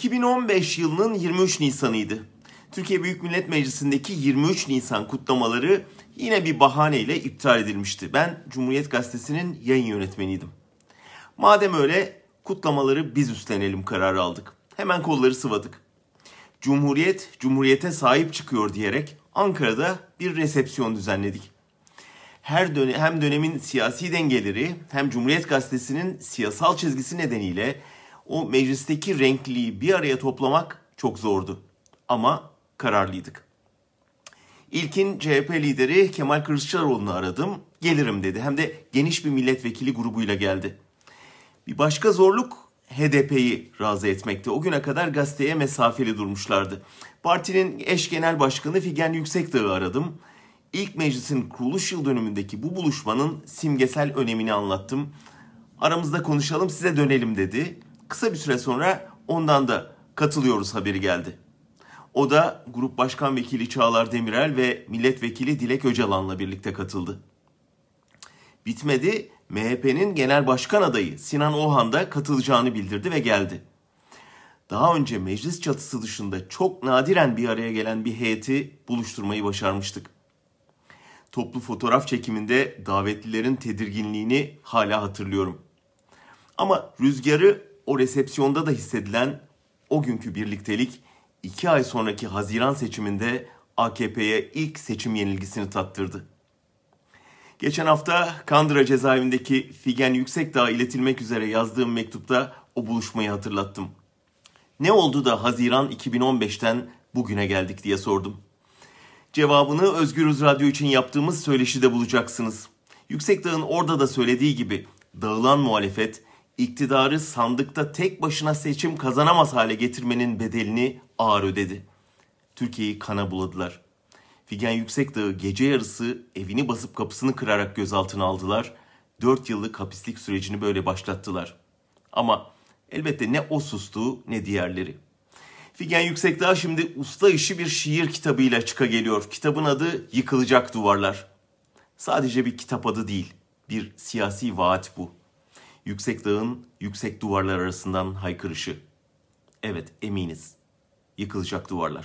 2015 yılının 23 Nisan'ıydı. Türkiye Büyük Millet Meclisi'ndeki 23 Nisan kutlamaları yine bir bahaneyle iptal edilmişti. Ben Cumhuriyet Gazetesi'nin yayın yönetmeniydim. Madem öyle kutlamaları biz üstlenelim kararı aldık. Hemen kolları sıvadık. Cumhuriyet, Cumhuriyete sahip çıkıyor diyerek Ankara'da bir resepsiyon düzenledik. Her dönem, hem dönemin siyasi dengeleri hem Cumhuriyet Gazetesi'nin siyasal çizgisi nedeniyle o meclisteki renkliliği bir araya toplamak çok zordu. Ama kararlıydık. İlkin CHP lideri Kemal Kılıçdaroğlu'nu aradım. Gelirim dedi. Hem de geniş bir milletvekili grubuyla geldi. Bir başka zorluk HDP'yi razı etmekte. O güne kadar gazeteye mesafeli durmuşlardı. Partinin eş genel başkanı Figen Yüksekdağ'ı aradım. İlk meclisin kuruluş yıl dönümündeki bu buluşmanın simgesel önemini anlattım. Aramızda konuşalım size dönelim dedi. Kısa bir süre sonra ondan da katılıyoruz haberi geldi. O da Grup Başkan Vekili Çağlar Demirel ve Milletvekili Dilek Öcalan'la birlikte katıldı. Bitmedi, MHP'nin genel başkan adayı Sinan Oğan da katılacağını bildirdi ve geldi. Daha önce meclis çatısı dışında çok nadiren bir araya gelen bir heyeti buluşturmayı başarmıştık. Toplu fotoğraf çekiminde davetlilerin tedirginliğini hala hatırlıyorum. Ama rüzgarı o resepsiyonda da hissedilen o günkü birliktelik iki ay sonraki Haziran seçiminde AKP'ye ilk seçim yenilgisini tattırdı. Geçen hafta Kandıra cezaevindeki Figen Yüksekdağ'a iletilmek üzere yazdığım mektupta o buluşmayı hatırlattım. Ne oldu da Haziran 2015'ten bugüne geldik diye sordum. Cevabını Özgürüz Radyo için yaptığımız söyleşide bulacaksınız. Yüksekdağ'ın orada da söylediği gibi dağılan muhalefet iktidarı sandıkta tek başına seçim kazanamaz hale getirmenin bedelini ağır ödedi. Türkiye'yi kana buladılar. Figen Yüksekdağ'ı gece yarısı evini basıp kapısını kırarak gözaltına aldılar. Dört yıllık hapislik sürecini böyle başlattılar. Ama elbette ne o sustu ne diğerleri. Figen Yüksekdağ şimdi usta işi bir şiir kitabıyla çıka geliyor. Kitabın adı Yıkılacak Duvarlar. Sadece bir kitap adı değil, bir siyasi vaat bu. Yüksek dağın yüksek duvarlar arasından haykırışı. Evet eminiz. Yıkılacak duvarlar.